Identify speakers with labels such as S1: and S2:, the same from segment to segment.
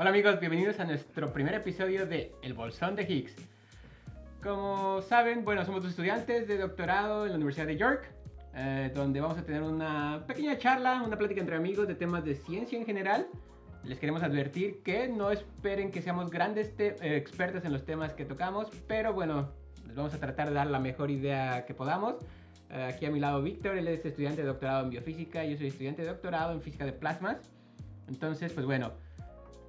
S1: Hola amigos, bienvenidos a nuestro primer episodio de El Bolsón de Higgs. Como saben, bueno, somos dos estudiantes de doctorado en la Universidad de York, eh, donde vamos a tener una pequeña charla, una plática entre amigos de temas de ciencia en general. Les queremos advertir que no esperen que seamos grandes eh, expertos en los temas que tocamos, pero bueno, les vamos a tratar de dar la mejor idea que podamos. Eh, aquí a mi lado Víctor, él es estudiante de doctorado en biofísica, yo soy estudiante de doctorado en física de plasmas. Entonces, pues bueno,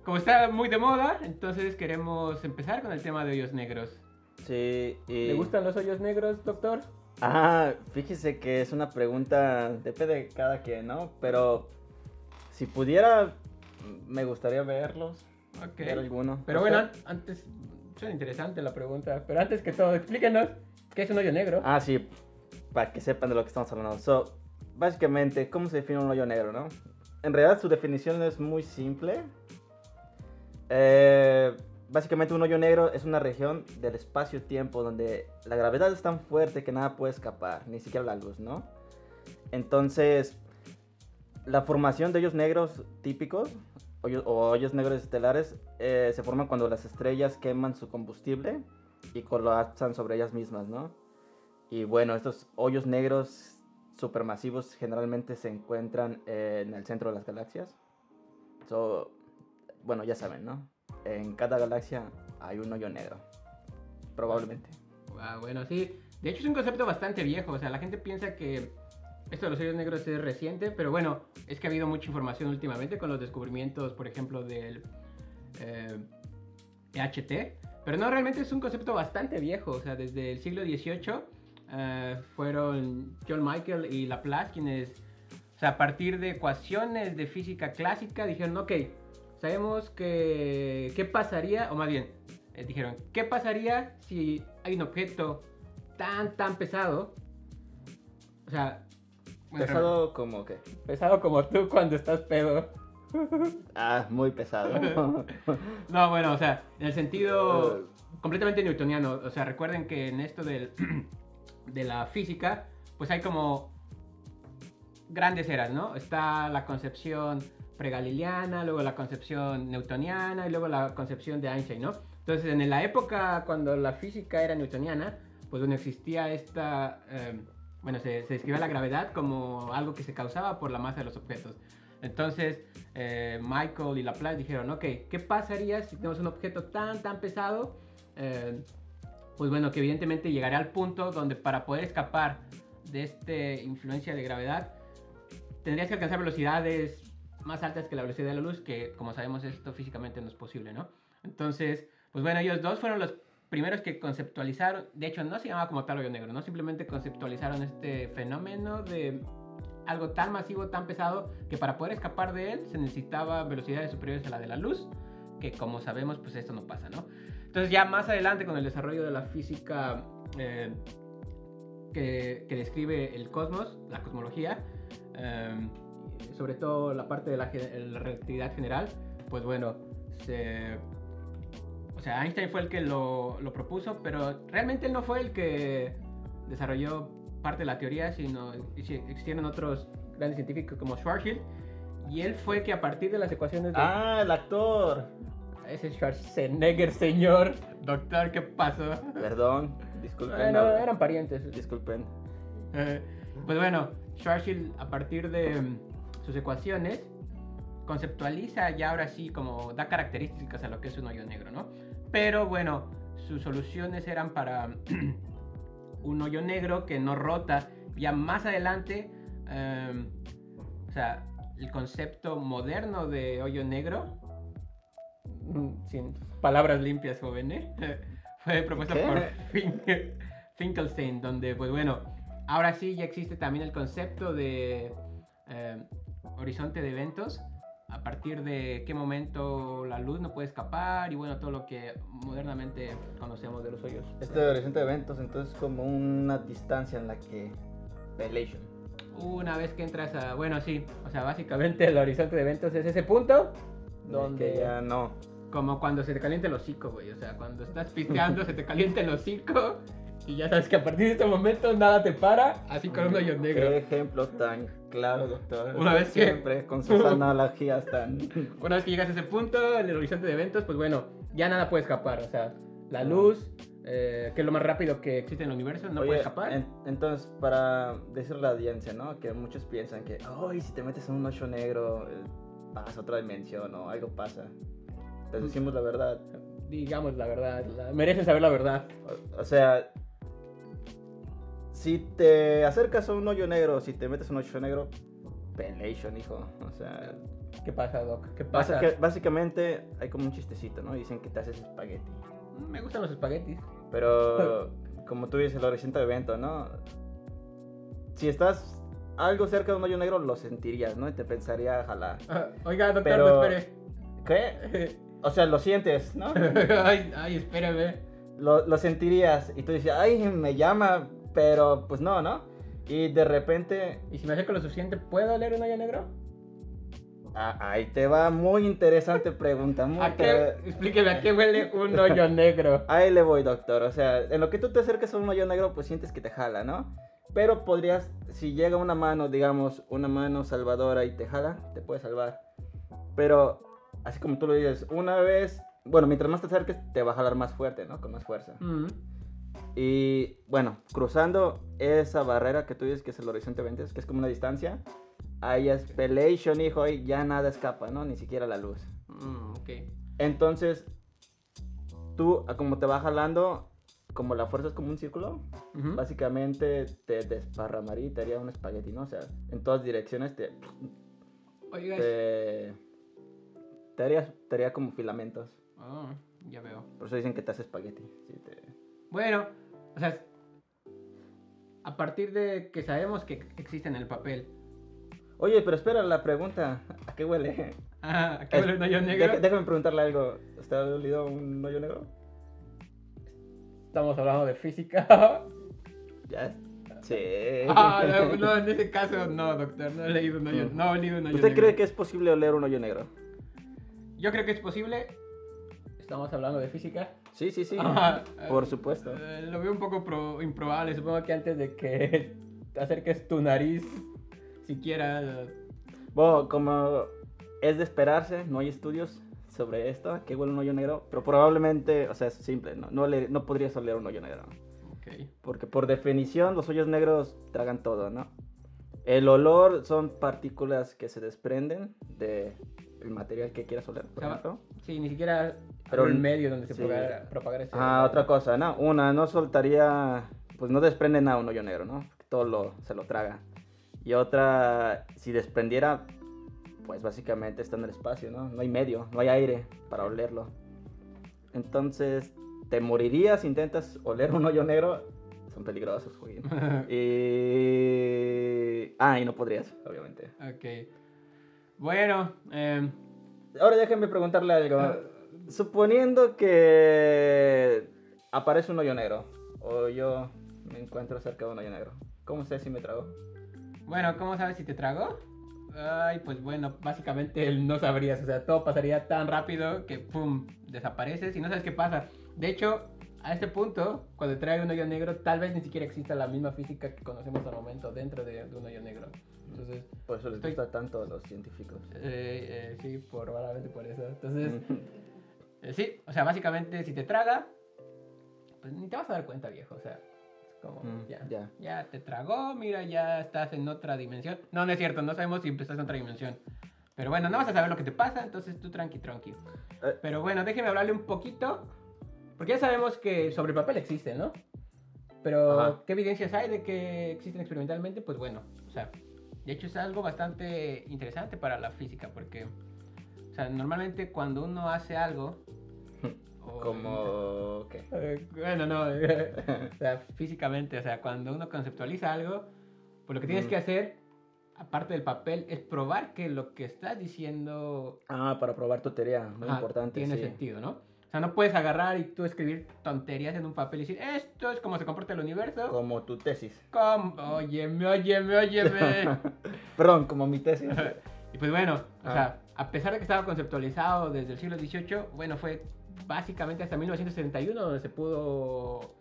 S1: como está muy de moda, entonces queremos empezar con el tema de hoyos negros.
S2: Sí, y...
S1: ¿Le gustan los hoyos negros, doctor?
S2: Ah, fíjese que es una pregunta, depende de cada quien, ¿no? Pero si pudiera, me gustaría verlos.
S1: Ok.
S2: Ver alguno.
S1: Pero
S2: ¿A
S1: bueno,
S2: usted?
S1: an- antes, suena interesante la pregunta, pero antes que todo, explíquenos qué es un hoyo negro.
S2: Ah, sí, para que sepan de lo que estamos hablando. So, básicamente, ¿cómo se define un hoyo negro, no? En realidad su definición es muy simple. Eh, básicamente un hoyo negro es una región del espacio-tiempo donde la gravedad es tan fuerte que nada puede escapar, ni siquiera la luz, ¿no? Entonces, la formación de hoyos negros típicos o hoyos negros estelares eh, se forman cuando las estrellas queman su combustible y colapsan sobre ellas mismas, ¿no? Y bueno, estos hoyos negros supermasivos generalmente se encuentran en el centro de las galaxias. Bueno, ya saben, ¿no? En cada galaxia hay un hoyo negro. Probablemente.
S1: Ah, bueno, sí. De hecho es un concepto bastante viejo, o sea, la gente piensa que esto de los hoyos negros es reciente, pero bueno, es que ha habido mucha información últimamente con los descubrimientos, por ejemplo, del eh, EHT. Pero no, realmente es un concepto bastante viejo, o sea, desde el siglo XVIII eh, fueron John Michael y Laplace quienes, o sea, a partir de ecuaciones de física clásica, dijeron, ok, sabemos que, ¿qué pasaría? O más bien, eh, dijeron, ¿qué pasaría si hay un objeto tan, tan pesado? O sea, bueno,
S2: Pesado como que...
S1: pesado como tú cuando estás pedo.
S2: Ah, muy pesado.
S1: No, bueno, o sea, en el sentido completamente newtoniano. O sea, recuerden que en esto del, de la física, pues hay como grandes eras, ¿no? Está la concepción pregalileana, luego la concepción newtoniana y luego la concepción de Einstein, ¿no? Entonces, en la época cuando la física era newtoniana, pues donde existía esta... eh, bueno, se, se describía la gravedad como algo que se causaba por la masa de los objetos. Entonces, eh, Michael y Laplace dijeron, ok, ¿qué pasaría si tenemos un objeto tan, tan pesado? Eh, pues bueno, que evidentemente llegaría al punto donde para poder escapar de esta influencia de gravedad, tendrías que alcanzar velocidades más altas que la velocidad de la luz, que como sabemos esto físicamente no es posible, ¿no? Entonces, pues bueno, ellos dos fueron los primeros que conceptualizaron, de hecho no se llamaba como tal hoyo negro, ¿no? Simplemente conceptualizaron este fenómeno de algo tan masivo, tan pesado, que para poder escapar de él se necesitaba velocidades superiores a la de la luz, que como sabemos, pues esto no pasa, ¿no? Entonces ya más adelante con el desarrollo de la física eh, que, que describe el cosmos, la cosmología, eh, sobre todo la parte de la, relatividad general, pues bueno, se... O sea, Einstein fue el que lo, lo propuso, pero realmente él no fue el que desarrolló parte de la teoría, sino exi- existieron otros grandes científicos como Schwarzschild, y él fue que a partir de las ecuaciones de...
S2: ah, el actor.
S1: Ese Schwarzenegger, señor. Doctor, ¿qué pasó?
S2: Perdón, disculpen.
S1: Bueno,
S2: no,
S1: eran parientes.
S2: Disculpen.
S1: Eh, pues bueno, Schwarzschild a partir de sus ecuaciones conceptualiza ya ahora sí como da características a lo que es un hoyo negro, ¿no? Pero bueno, sus soluciones eran para un hoyo negro que no rota. Ya más adelante, eh, o sea, el concepto moderno de hoyo negro, mm, sin palabras limpias, joven, ¿eh? fue propuesto
S2: ¿Qué?
S1: por Fin- Finkelstein, donde, pues bueno, ahora sí ya existe también el concepto de eh, horizonte de eventos, a partir de qué momento la luz no puede escapar y bueno, todo lo que modernamente conocemos de los hoyos.
S2: Este horizonte de eventos, entonces, como una distancia en la que.
S1: Una vez que entras a, bueno, sí, o sea, básicamente el horizonte de eventos es ese punto donde
S2: Que ya no.
S1: Como cuando se te calienta el hocico, güey. O sea, cuando estás pisteando, se te calienta el hocico Y ya sabes que a partir de este momento nada te para, así con un hoyo negro.
S2: Qué ejemplo tan claro, doctor.
S1: Una vez que-
S2: Siempre con sus analogías tan...
S1: Una vez que llegas a ese punto, en el horizonte de eventos, pues bueno, ya nada puede escapar. O sea, la luz, eh, que es lo más rápido que existe en el universo, no
S2: Oye,
S1: puede escapar.
S2: en- entonces, para decirle a la audiencia, ¿no? Que muchos piensan que, ay, si te metes en un hoyo negro, eh, vas a otra dimensión o algo pasa. Les decimos la verdad.
S1: Digamos la verdad, la- mereces saber la verdad.
S2: O, o sea, si te acercas a un hoyo negro, si te metes en un hoyo negro, pelation, hijo. O sea,
S1: ¿Qué pasa, Doc? ¿Qué pasa?
S2: básica- básicamente hay como un chistecito, ¿no? Dicen que te haces espagueti.
S1: Me gustan los espaguetis.
S2: Pero, como tú dices, el reciente evento, ¿no? Si estás algo cerca de un hoyo negro, lo sentirías, ¿no? Y te pensaría jalar.
S1: Ah, Oiga, doctor,
S2: Pero-
S1: espere.
S2: ¿Qué? O sea, lo sientes, ¿no?
S1: ay, ay, espérame.
S2: Lo, lo sentirías y tú dices, ay, me llama, pero pues no, ¿no? Y de repente,
S1: ¿Y si me acerco lo suficiente, puedo leer un hoyo negro?
S2: ah, ahí te va, muy interesante pregunta, muy
S1: ¿A qué? Explíqueme, ¿a qué huele un hoyo negro?
S2: Ahí le voy, doctor. O sea, en lo que tú te acercas a un hoyo negro, pues sientes que te jala, ¿no? Pero podrías, si llega una mano, digamos, una mano salvadora y te jala, te puede salvar. Pero, así como tú lo dices, una vez, bueno, mientras más te acerques, te va a jalar más fuerte, ¿no? Con más fuerza.
S1: Mm.
S2: Y, bueno, cruzando esa barrera que tú dices que es el horizonte 20, que es como una distancia, ahí es pelation, hijo, y ya nada escapa, ¿no? Ni siquiera la luz.
S1: Mm, ok.
S2: Entonces, tú, como te va jalando, como la fuerza es como un círculo, básicamente te desparramaría y te haría un espagueti, ¿no? O sea, en todas direcciones te,
S1: Oiga,
S2: te, te, haría, te haría como filamentos.
S1: oh, ya veo.
S2: Por eso dicen que te hace espagueti. sí, te-
S1: Bueno, o sea, a partir de que sabemos que existe en el papel.
S2: Oye, pero espera la pregunta. ¿A qué huele?
S1: Ah, ¿a qué huele un hoyo negro?
S2: déjame preguntarle algo. ¿Usted ha olido un hoyo negro?
S1: Estamos hablando de física.
S2: Ya. Sí.
S1: Ah, no, no, en ese caso no, doctor, no he leído un hoyo, no he leído un hoyo
S2: ¿Usted
S1: negro.
S2: cree que es posible oler un hoyo negro?
S1: Yo creo que es posible. Estamos hablando de física.
S2: Sí, sí, sí. Por supuesto.
S1: eh, lo veo un poco pro- improbable. Supongo que antes de que acerques tu nariz, siquiera. eh,
S2: Bueno, como es de esperarse, no hay estudios sobre esto, que huele un hoyo negro, pero probablemente, o sea, es simple, no, no, le- no podrías oler un hoyo negro,
S1: Ok.
S2: porque por definición los hoyos negros tragan todo, ¿no? El olor son partículas que se desprenden de el material que quieras oler, por
S1: O sea,
S2: ejemplo.
S1: Sí, ni siquiera
S2: Pero
S1: el medio donde se
S2: sí.
S1: propagara, propagara ese.
S2: Ah, otra cosa, ¿no? Una, no soltaría, pues no desprende nada un hoyo negro, ¿no? Todo lo, se lo traga. Y otra, si desprendiera, pues básicamente está en el espacio, ¿no? No hay medio, no hay aire para olerlo. Entonces, te morirías si intentas oler un hoyo negro. Son peligrosos, güey. Y... Ah, y no podrías, obviamente.
S1: ok. Bueno, em,
S2: Ahora déjenme preguntarle algo.
S1: Ah.
S2: Suponiendo que aparece un hoyo negro, o yo me encuentro cerca de un hoyo negro, ¿cómo sé si me trago?
S1: bueno, ¿cómo sabes si te trago? Ay, pues bueno, básicamente no sabrías, o sea, todo pasaría tan rápido que pum, desapareces y no sabes qué pasa. De hecho, a este punto, cuando trae un hoyo negro, tal vez ni siquiera exista la misma física que conocemos al momento dentro de, de un hoyo negro. Entonces,
S2: Por eso les
S1: Estoy-
S2: gusta tanto a los científicos.
S1: eh, eh, sí, probablemente por eso. Entonces, eh, sí, o sea, básicamente si te traga, pues ni te vas a dar cuenta, viejo, o sea, es como,
S2: Mm,
S1: ya.
S2: ya.
S1: Ya te tragó, mira, ya estás en otra dimensión. No, no es cierto, no sabemos si estás en otra dimensión. Pero bueno, no vas a saber lo que te pasa, entonces tú tranqui, tranqui.
S2: Eh.
S1: Pero bueno, déjeme hablarle un poquito. Porque ya sabemos que sobre el papel existe, ¿no? Pero,
S2: Ajá.
S1: ¿qué evidencias hay de que existen experimentalmente? Pues bueno, o sea, de hecho es algo bastante interesante para la física, porque, o sea, normalmente cuando uno hace algo...
S2: Como... ¿qué?
S1: eh, bueno, no, o sea, físicamente, o sea, cuando uno conceptualiza algo, pues lo que tienes
S2: Mm.
S1: que hacer, aparte del papel, es probar que lo que estás diciendo
S2: Ah, para probar tu teoría, muy
S1: ajá,
S2: importante,
S1: tiene
S2: sí.
S1: sentido, ¿no? O sea, no puedes agarrar y tú escribir tonterías en un papel y decir, esto es como se comporta el universo.
S2: Como tu tesis.
S1: Como, óyeme, óyeme, óyeme.
S2: Perdón, como mi tesis.
S1: y pues bueno, o
S2: Ah.
S1: sea, a pesar de que estaba conceptualizado desde el siglo XVIII, bueno, fue básicamente hasta 1971 donde se pudo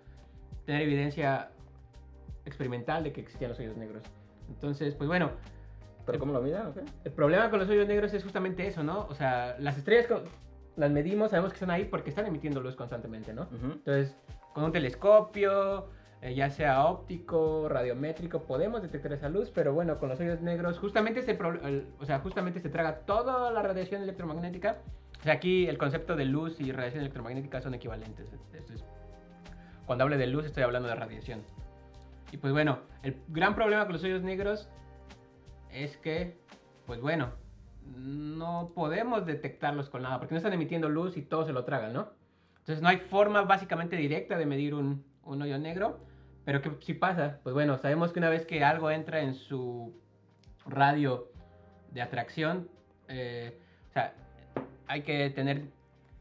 S1: tener evidencia experimental de que existían los hoyos negros. Entonces, pues bueno.
S2: ¿Pero cómo lo miden? Okay?
S1: El problema con los hoyos negros es justamente eso, ¿no? O sea, las estrellas las medimos, sabemos que están ahí porque están emitiendo luz constantemente, ¿no? Entonces, con un telescopio, eh, ya sea óptico, radiométrico, podemos detectar esa luz, pero bueno, con los hoyos negros, justamente se, o sea, justamente se traga toda la radiación electromagnética. O sea, aquí el concepto de luz y radiación electromagnética son equivalentes. cuando hablo de luz estoy hablando de radiación. Y pues bueno, el gran problema con los hoyos negros es que, pues bueno, no podemos detectarlos con nada, porque no están emitiendo luz y todo se lo tragan, ¿no? Entonces no hay forma básicamente directa de medir un, hoyo negro. Pero ¿qué si pasa? Pues bueno, sabemos que una vez que algo entra en su radio de atracción, eh, o sea, hay que tener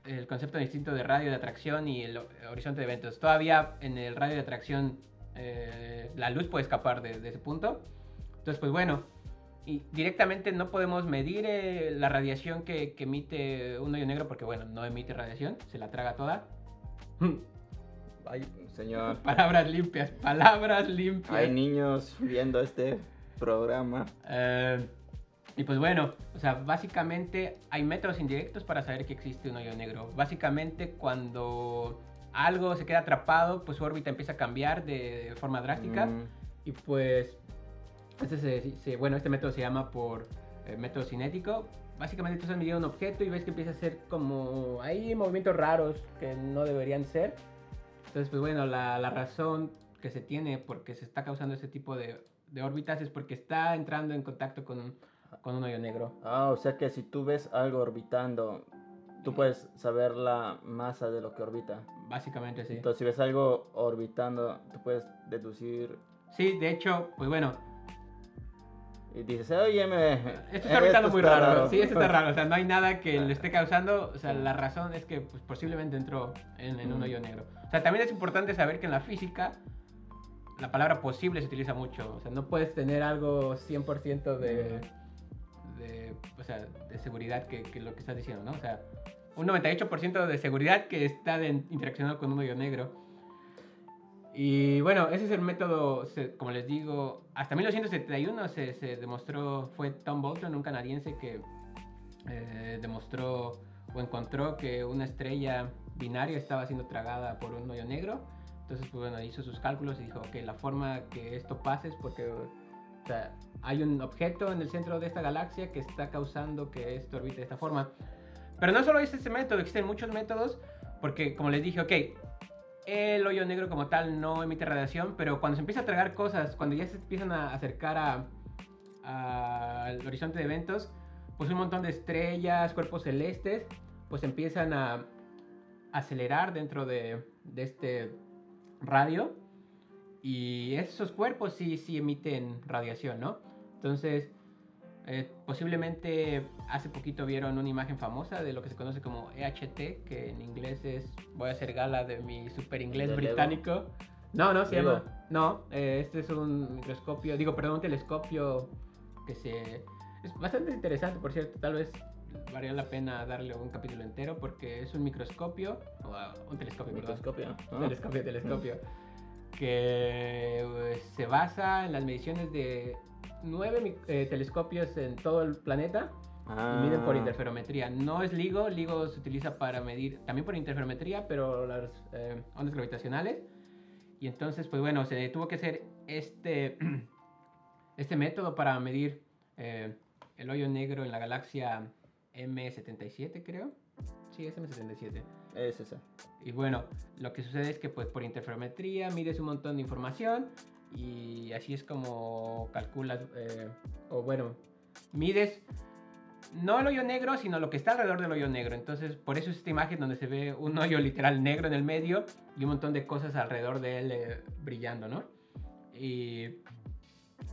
S1: el concepto distinto de radio de atracción y el horizonte de eventos. Todavía en el radio de atracción eh, la luz puede escapar de, ese punto. Entonces, pues bueno, y directamente no podemos medir eh, la radiación que, emite un hoyo negro porque, bueno, no emite radiación, se la traga toda.
S2: Ay, señor.
S1: Palabras limpias, palabras limpias.
S2: Hay niños viendo este programa.
S1: Eh, y pues bueno, o sea, básicamente hay métodos indirectos para saber que existe un hoyo negro. Básicamente cuando algo se queda atrapado, pues su órbita empieza a cambiar de forma drástica. Mm. Y pues, este bueno, este método se llama por eh, método cinético. Básicamente tú estás midiendo un objeto y ves que empieza a hacer como... Hay movimientos raros que no deberían ser. Entonces, pues bueno, la, la razón que se tiene porque se está causando ese tipo de, de órbitas es porque está entrando en contacto con, con un hoyo negro.
S2: Ah, o sea que si tú ves algo orbitando tú puedes saber la masa de lo que orbita.
S1: Básicamente, sí.
S2: Entonces, si ves algo orbitando, tú puedes deducir.
S1: Sí, de hecho, pues bueno.
S2: Y dices, oye, me.
S1: Esto está orbitando muy raro. Sí, esto está raro. O sea, no hay nada que lo esté causando. O sea, la razón es que pues, posiblemente entró en, un hoyo negro. O sea, también es importante saber que en la física la palabra posible se utiliza mucho. O sea, no puedes tener algo 100% de de, o sea, de seguridad que, que, lo que estás diciendo, ¿no? O sea, un 98% de seguridad que está interaccionando con un hoyo negro. Y bueno, ese es el método, como les digo, hasta 1971 se, se demostró, fue Tom Bolton, un canadiense que eh, demostró o encontró que una estrella binaria estaba siendo tragada por un hoyo negro. Entonces, pues bueno, hizo sus cálculos y dijo, que la forma que esto pase es porque sea, hay un objeto en el centro de esta galaxia que está causando que esto orbite de esta forma. Pero no solo es este método, existen muchos métodos, porque como les dije, ok, el hoyo negro como tal no emite radiación, pero cuando se empieza a tragar cosas, cuando ya se empiezan a acercar al horizonte de eventos, pues un montón de estrellas, cuerpos celestes, pues empiezan a acelerar dentro de, de este radio y esos cuerpos sí, sí emiten radiación, ¿no? Entonces, eh, posiblemente hace poquito vieron una imagen famosa de lo que se conoce como EHT, que en inglés es, voy a hacer gala de mi super inglés británico. No, no, se llama, no, eh, este es un microscopio, digo, perdón, un telescopio que se... Es bastante interesante, por cierto, tal vez valía la pena darle un capítulo entero porque es un microscopio, o un telescopio,
S2: Microscopio.
S1: Telescopio, telescopio que pues, se basa en las mediciones de nueve eh, telescopios en todo el planeta y miden por ah. interferometría. No es LIGO, LIGO se utiliza para medir también por interferometría, pero las eh, ondas gravitacionales. Y entonces, pues bueno, se tuvo que hacer este, este método para medir eh, el hoyo negro en la galaxia M77, creo. Sí, es M77.
S2: Es esa.
S1: Y bueno, lo que sucede es que pues por interferometría mides un montón de información y así es como calculas, eh, o bueno, mides no el hoyo negro, sino lo que está alrededor del hoyo negro. Entonces, por eso es esta imagen donde se ve un hoyo literal negro en el medio y un montón de cosas alrededor de él eh, brillando, ¿no? Y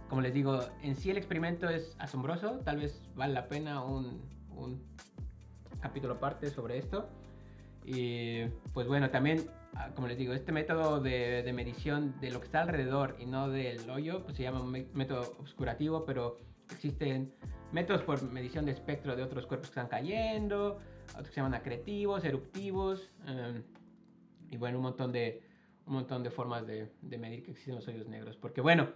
S1: como les digo, en sí el experimento es asombroso, tal vez vale la pena un, un capítulo aparte sobre esto. Y pues bueno, también, como les digo, este método de, de, medición de lo que está alrededor y no del hoyo, pues se llama método obscurativo, pero existen métodos por medición de espectro de otros cuerpos que están cayendo, otros que se llaman acretivos, eruptivos, em, y bueno, un montón de, un montón de formas de, de medir que existen los hoyos negros. Porque bueno,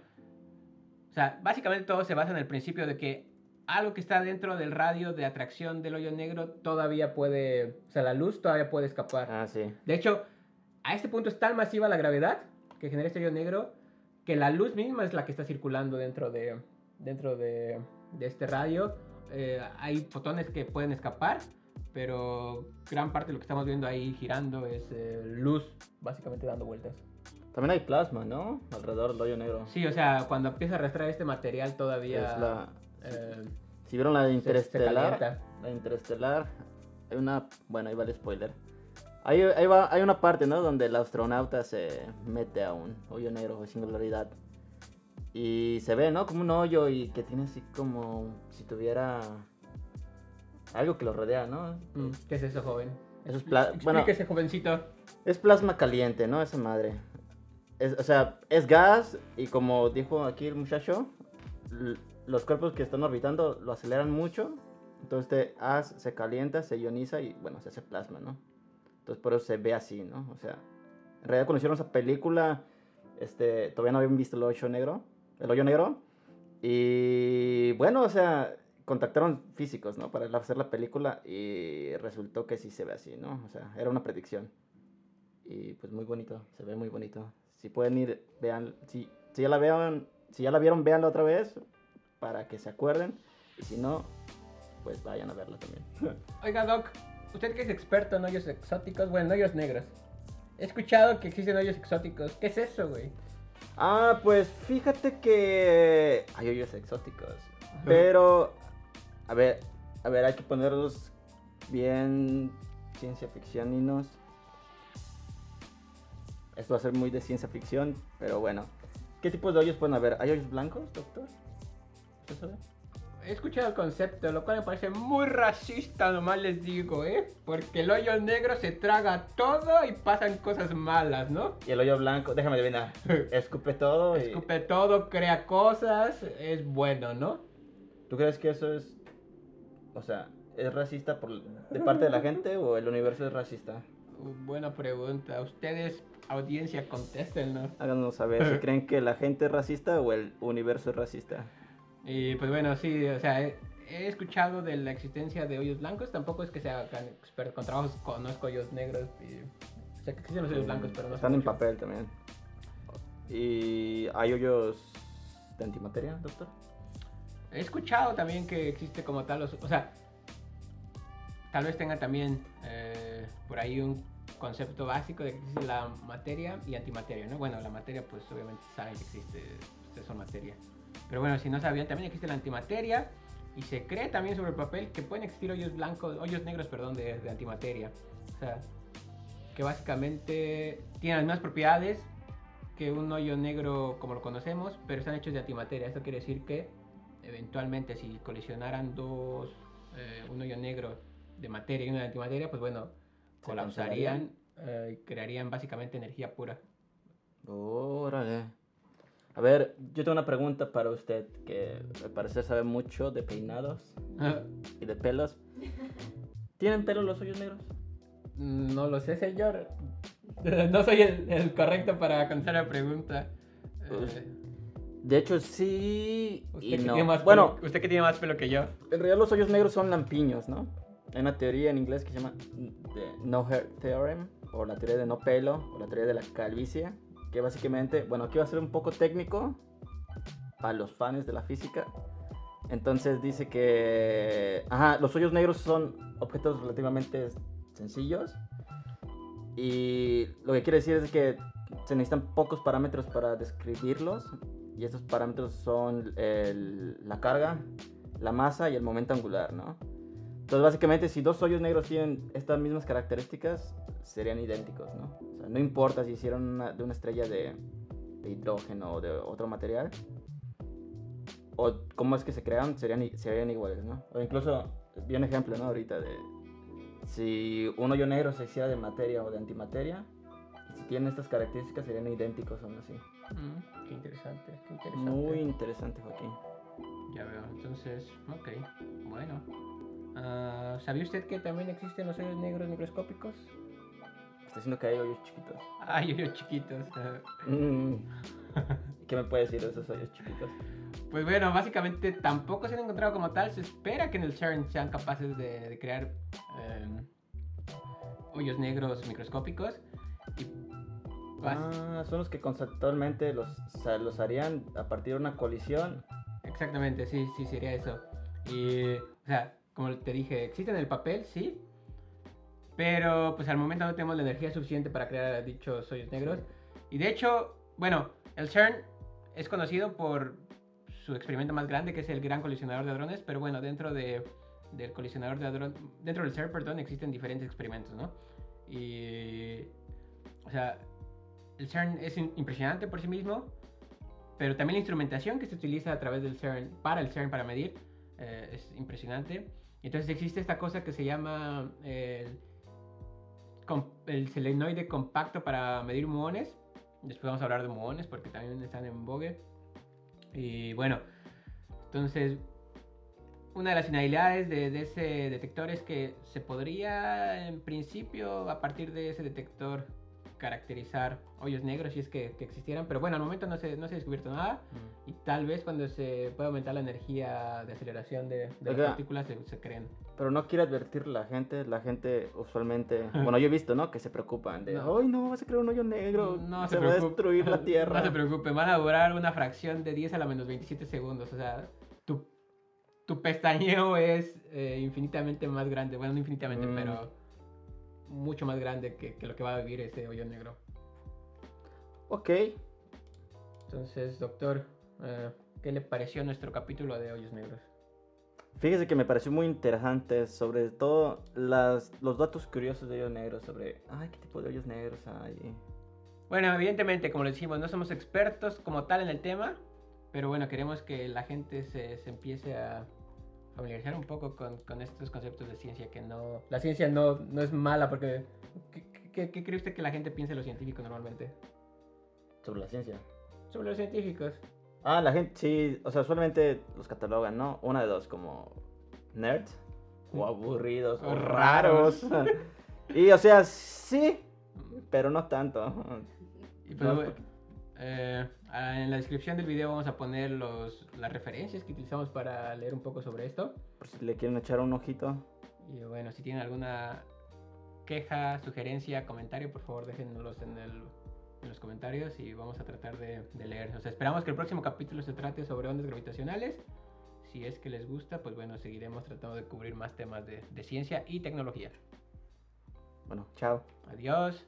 S1: o sea, básicamente todo se basa en el principio de que algo que está dentro del radio de atracción del hoyo negro todavía puede, o sea, la luz todavía puede escapar.
S2: Ah, sí.
S1: De hecho, a este punto es tan masiva la gravedad que genera este hoyo negro que la luz misma es la que está circulando dentro de, dentro de, de este radio. Eh, hay fotones que pueden escapar, pero gran parte de lo que estamos viendo ahí girando es eh, luz, básicamente dando vueltas.
S2: También hay plasma, ¿no? Alrededor del hoyo negro.
S1: Sí, o sea, cuando empieza a arrastrar este material todavía...
S2: Es la-
S1: eh,
S2: Si vieron la de Interestelar, la de Interestelar, hay una, bueno, ahí va el spoiler. Ahí, ahí va, hay una parte, ¿no? Donde el astronauta se mete a un hoyo negro de singularidad. Y se ve, ¿no? Como un hoyo y que tiene así como si tuviera algo que lo rodea, ¿no?
S1: mm, ¿Qué es eso, joven?
S2: Eso es pla- bueno,
S1: Explíquese, jovencito.
S2: es plasma caliente, ¿no? Esa madre. Es, o sea, es gas y como dijo aquí el muchacho, los cuerpos que están orbitando lo aceleran mucho. Entonces este haz se calienta, se ioniza y bueno, se hace plasma, ¿no? Entonces por eso se ve así, ¿no? O sea, en realidad cuando esa película, este, todavía no habían visto el hoyo negro, el hoyo negro. Y bueno, o sea, contactaron físicos, ¿no? Para hacer la película y resultó que sí se ve así, ¿no? O sea, era una predicción. Y pues muy bonito, se ve muy bonito. Si pueden ir, vean, si, ya la vean, si ya la vieron, véanla otra vez para que se acuerden. Y si no, pues vayan a verla también.
S1: Oiga, Doc, usted que es experto en hoyos exóticos, bueno, en hoyos negros. He escuchado que existen hoyos exóticos. ¿Qué es eso, güey?
S2: ah, pues fíjate que hay hoyos exóticos. Pero, a ver, a ver, hay que ponerlos bien ciencia ficcioninos. Esto va a ser muy de ciencia ficción, pero bueno. ¿Qué tipos de hoyos pueden haber? ¿Hay hoyos blancos, doctor? ¿Usted sabe?
S1: He escuchado el concepto, lo cual me parece muy racista, nomás les digo, ¿eh? Porque el hoyo negro se traga todo y pasan cosas malas, ¿no?
S2: Y el hoyo blanco, déjame adivinar, escupe todo y...
S1: Escupe todo, crea cosas, es bueno, ¿no?
S2: ¿Tú crees que eso es, o sea, es racista por, de parte de la gente o el universo es racista?
S1: Uh, Buena pregunta. Ustedes, audiencia, contéstenlo.
S2: Háganos saber si creen que la gente es racista o el universo es racista.
S1: Y pues bueno, sí, o sea, he, he escuchado de la existencia de hoyos blancos. Tampoco es que sea tan experto con trabajos, conozco hoyos negros. Y, o sea, que existen los hoyos blancos, pero no sé
S2: Están en
S1: mucho.
S2: papel también. ¿Y hay hoyos de antimateria, doctor?
S1: He escuchado también que existe como tal, los- o sea, tal vez tenga también eh, por ahí un concepto básico de que existe la materia y antimateria, ¿no? Bueno, la materia pues obviamente saben que existe, ustedes son materia. Pero bueno, si no sabían, también existe la antimateria y se cree también sobre el papel que pueden existir hoyos blancos, hoyos negros, perdón, de, de antimateria. O sea, que básicamente tienen las mismas propiedades que un hoyo negro como lo conocemos, pero están hechos de antimateria. Esto quiere decir que eventualmente si colisionaran dos, eh, un hoyo negro de materia y uno de antimateria, pues bueno,
S2: Se
S1: colapsarían eh, y crearían básicamente energía pura.
S2: Órale. A ver, yo tengo una pregunta para usted que al parecer sabe mucho de peinados y de pelos. ¿Tienen pelo los hoyos negros?
S1: no lo sé, señor. No soy el, el correcto para contestar la pregunta.
S2: Pues,
S1: Eh,
S2: De hecho, sí
S1: usted,
S2: y
S1: que
S2: no.
S1: tiene más
S2: Bueno,
S1: pelo, usted que tiene más pelo que yo.
S2: en realidad los hoyos negros son lampiños, ¿no? Hay una teoría en inglés que se llama The No Hair Theorem, o la teoría de no pelo, o la teoría de la calvicie, que básicamente, bueno, aquí va a ser un poco técnico para los fans de la física. Entonces dice que, los hoyos negros son objetos relativamente sencillos y lo que quiere decir es que se necesitan pocos parámetros para describirlos y estos parámetros son la carga, la masa y el momento angular, ¿no? Entonces básicamente si dos hoyos negros tienen estas mismas características serían idénticos, ¿no? O sea, no importa si hicieron una- de una estrella de, de hidrógeno o de otro material o cómo es que se crean, serían, serían iguales, ¿no? O incluso, vi un ejemplo, ¿no? Ahorita de si un hoyo negro se hiciera de materia o de antimateria, si tienen estas características serían idénticos aún así.
S1: Mm, qué interesante, qué interesante.
S2: Muy interesante, Joaquín.
S1: Ya veo, entonces, ok, bueno. Ah, ¿Sabía usted que también existen los hoyos negros microscópicos?
S2: Este diciendo que hay hoyos chiquitos.
S1: Hay hoyos chiquitos.
S2: Mm. ¿Qué me puedes decir de esos hoyos chiquitos?
S1: Pues bueno, básicamente tampoco se han encontrado como tal. Se espera que en el CERN sean capaces de, de crear eh, hoyos negros microscópicos. Y
S2: Ah, son los que conceptualmente los, los harían a partir de una colisión.
S1: Exactamente, sí, sí, sería eso. Y, o sea, como te dije, existen en el papel, sí. Pero, pues al momento no tenemos la energía suficiente para crear dichos hoyos negros. Y de hecho, bueno, el CERN es conocido por su experimento más grande, que es el Gran Colisionador de Hadrones. Pero bueno, dentro de, del colisionador de hadrones, dentro del CERN, perdón, existen diferentes experimentos, ¿no? Y, o sea, el CERN es impresionante por sí mismo. Pero también la instrumentación que se utiliza a través del CERN, para el CERN, para medir, eh, es impresionante. Entonces existe esta cosa que se llama eh, el, el selenoide compacto para medir muones. Después vamos a hablar de muones porque también están en vogue. Y bueno, entonces una de las finalidades de, de ese detector es que se podría en principio a partir de ese detector caracterizar hoyos negros si es que, que existieran, pero bueno, al momento no se, no se ha descubierto nada y tal vez cuando se pueda aumentar la energía de aceleración de, de las partículas se, se creen.
S2: Pero no quiere advertir la gente, la gente usualmente, bueno, yo he visto, ¿no? Que se preocupan de,
S1: No.
S2: ¡ay no, vas a crear un hoyo negro!
S1: No
S2: se,
S1: se,
S2: va a destruir la Tierra.
S1: No se preocupen, van a durar una fracción de 10 a la menos 27 segundos. O sea, tu, tu pestañeo es eh, infinitamente más grande. Bueno, no infinitamente,
S2: Mm.
S1: pero mucho más grande que, que lo que va a vivir ese hoyo negro.
S2: Ok,
S1: Entonces, doctor, eh, ¿qué le pareció nuestro capítulo de hoyos negros?
S2: fíjese que me pareció muy interesante, sobre todo las, los datos curiosos de hoyos negros, sobre, ay, ¿qué tipo de hoyos negros hay?
S1: Bueno, evidentemente, como les decimos, no somos expertos como tal en el tema, pero bueno, queremos que la gente se, se empiece a familiarizar un poco con, con estos conceptos de ciencia, que no... La ciencia no, no es mala, porque... ¿qué, qué, qué cree usted que la gente piensa de los científicos normalmente?
S2: Sobre la ciencia.
S1: Sobre los científicos.
S2: Ah, la gente, sí, o sea, usualmente los catalogan, ¿no? Una de dos, como nerds, o aburridos, o raros. y, o sea, sí, pero no tanto.
S1: Y pues,
S2: No,
S1: eh, ah, en la descripción del video vamos a poner los, las referencias que utilizamos para leer un poco sobre esto.
S2: Por si le quieren echar un ojito.
S1: Y bueno, si tienen alguna queja, sugerencia, comentario, por favor déjenlos en, el, en los comentarios y vamos a tratar de, de leer. O sea, esperamos que el próximo capítulo se trate sobre ondas gravitacionales. Si es que les gusta, pues bueno, seguiremos tratando de cubrir más temas de, de ciencia y tecnología.
S2: Bueno, chao.
S1: Adiós.